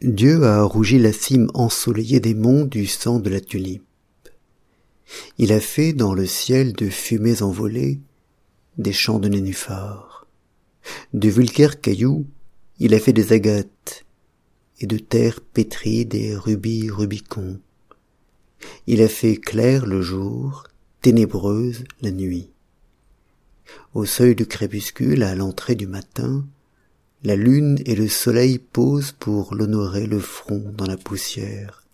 Dieu a rougi la cime ensoleillée des monts du sang de la tulipe. Il a fait dans le ciel de fumées envolées des champs de nénuphars. De vulgaires cailloux, il a fait des agates, et de terre pétrie des rubis rubicons. Il a fait clair le jour, ténébreuse la nuit. Au seuil du crépuscule, à l'entrée du matin, la lune et le soleil posent pour l'honorer le front dans la poussière.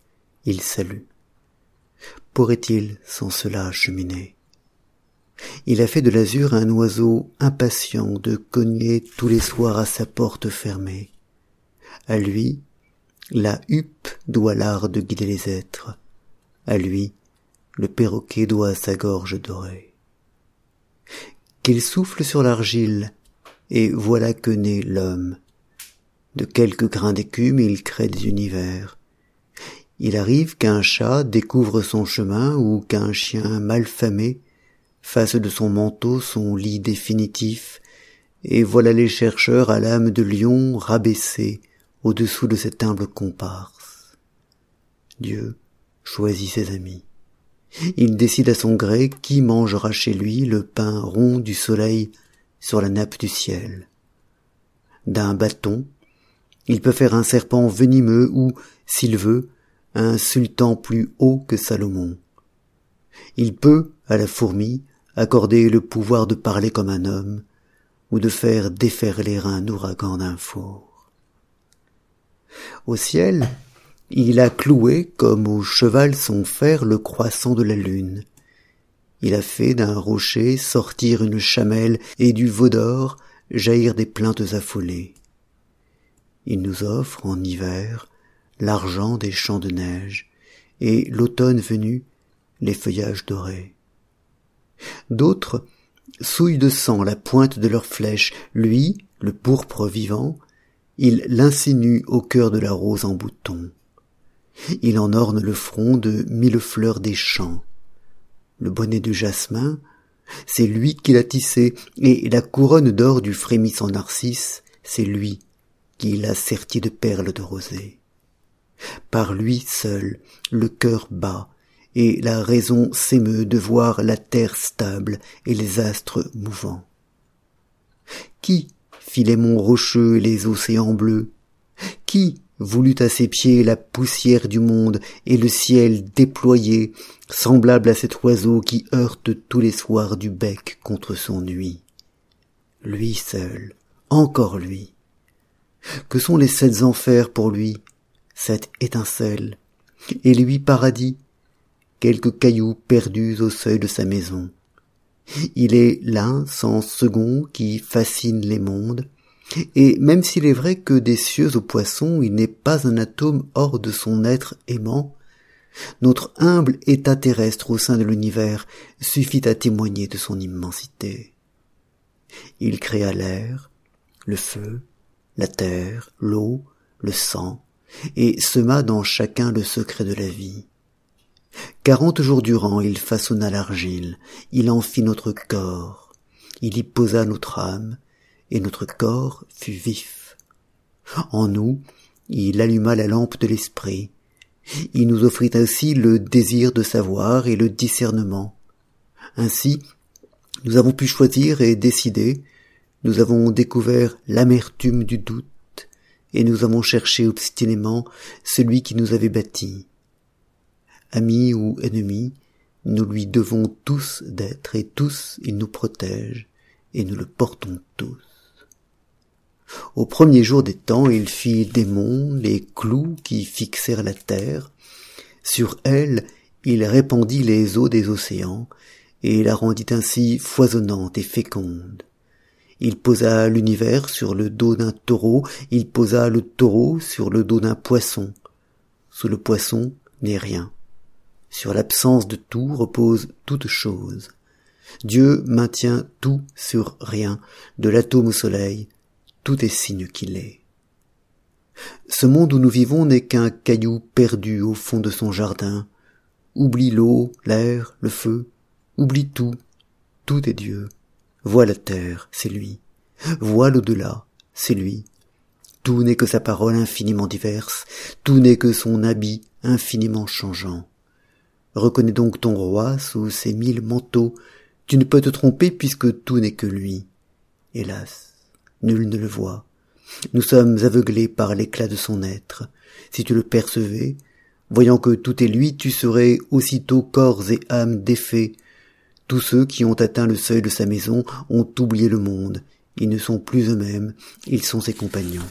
Il salue. Pourrait-il sans cela cheminer? Il a fait de l'azur un oiseau impatient de cogner tous les soirs à sa porte fermée. À lui, la huppe doit l'art de guider les êtres. À lui, le perroquet doit sa gorge dorée. Qu'il souffle sur l'argile, et voilà que naît l'homme. De quelques grains d'écume il crée des univers. Il arrive qu'un chat découvre son chemin ou qu'un chien malfamé fasse de son manteau son lit définitif, et voilà les chercheurs à l'âme de lion rabaissés au-dessous de cette humble comparse. Dieu choisit ses amis. Il décide à son gré qui mangera chez lui le pain rond du soleil sur la nappe du ciel. D'un bâton, il peut faire un serpent venimeux ou, s'il veut, un sultan plus haut que Salomon. Il peut, à la fourmi, accorder le pouvoir de parler comme un homme, ou de faire déferler un ouragan d'un four. Au ciel, il a cloué, comme au cheval son fer, le croissant de la lune, il a fait d'un rocher sortir une chamelle et du veau d'or jaillir des plaintes affolées. Il nous offre en hiver l'argent des champs de neige et l'automne venu les feuillages dorés. D'autres souillent de sang la pointe de leurs flèches, lui, le pourpre vivant, il l'insinue au cœur de la rose en bouton. Il en orne le front de mille fleurs des champs le bonnet de jasmin, c'est lui qui l'a tissé, et la couronne d'or du frémissant narcisse, c'est lui qui l'a serti de perles de rosée. Par lui seul, le cœur bat, et la raison s'émeut de voir la terre stable et les astres mouvants. Qui fit les monts rocheux et les océans bleus Qui voulut à ses pieds la poussière du monde et le ciel déployé, semblable à cet oiseau qui heurte tous les soirs du bec contre son nuit. Lui seul, encore lui. Que sont les sept enfers pour lui, cette étincelle, et lui paradis, quelques cailloux perdus au seuil de sa maison. Il est l'un sans second qui fascine les mondes, et même s'il est vrai que des cieux aux poissons il n'est pas un atome hors de son être aimant, notre humble état terrestre au sein de l'univers suffit à témoigner de son immensité. Il créa l'air, le feu, la terre, l'eau, le sang, et sema dans chacun le secret de la vie. Quarante jours durant il façonna l'argile, il en fit notre corps, il y posa notre âme, et notre corps fut vif. En nous, il alluma la lampe de l'esprit. Il nous offrit ainsi le désir de savoir et le discernement. Ainsi, nous avons pu choisir et décider, nous avons découvert l'amertume du doute, et nous avons cherché obstinément celui qui nous avait bâtis. Amis ou ennemis, nous lui devons tous d'être, et tous il nous protège, et nous le portons tous. Au premier jour des temps, il fit des les clous qui fixèrent la terre. Sur elle, il répandit les eaux des océans, et la rendit ainsi foisonnante et féconde. Il posa l'univers sur le dos d'un taureau, il posa le taureau sur le dos d'un poisson. Sous le poisson n'est rien. Sur l'absence de tout repose toute chose. Dieu maintient tout sur rien, de l'atome au soleil, tout est signe qu'il est. Ce monde où nous vivons n'est qu'un caillou perdu au fond de son jardin. Oublie l'eau, l'air, le feu, oublie tout, tout est Dieu. Vois la terre, c'est lui. Vois l'au-delà, c'est lui. tout n'est que sa parole infiniment diverse, tout n'est que son habit infiniment changeant. Reconnais donc ton roi sous ses mille manteaux, tu ne peux te tromper puisque tout n'est que lui. Hélas, nul ne le voit. Nous sommes aveuglés par l'éclat de son être. Si tu le percevais, voyant que tout est lui, tu serais aussitôt corps et âme défaits. Tous ceux qui ont atteint le seuil de sa maison ont oublié le monde. Ils ne sont plus eux-mêmes, ils sont ses compagnons.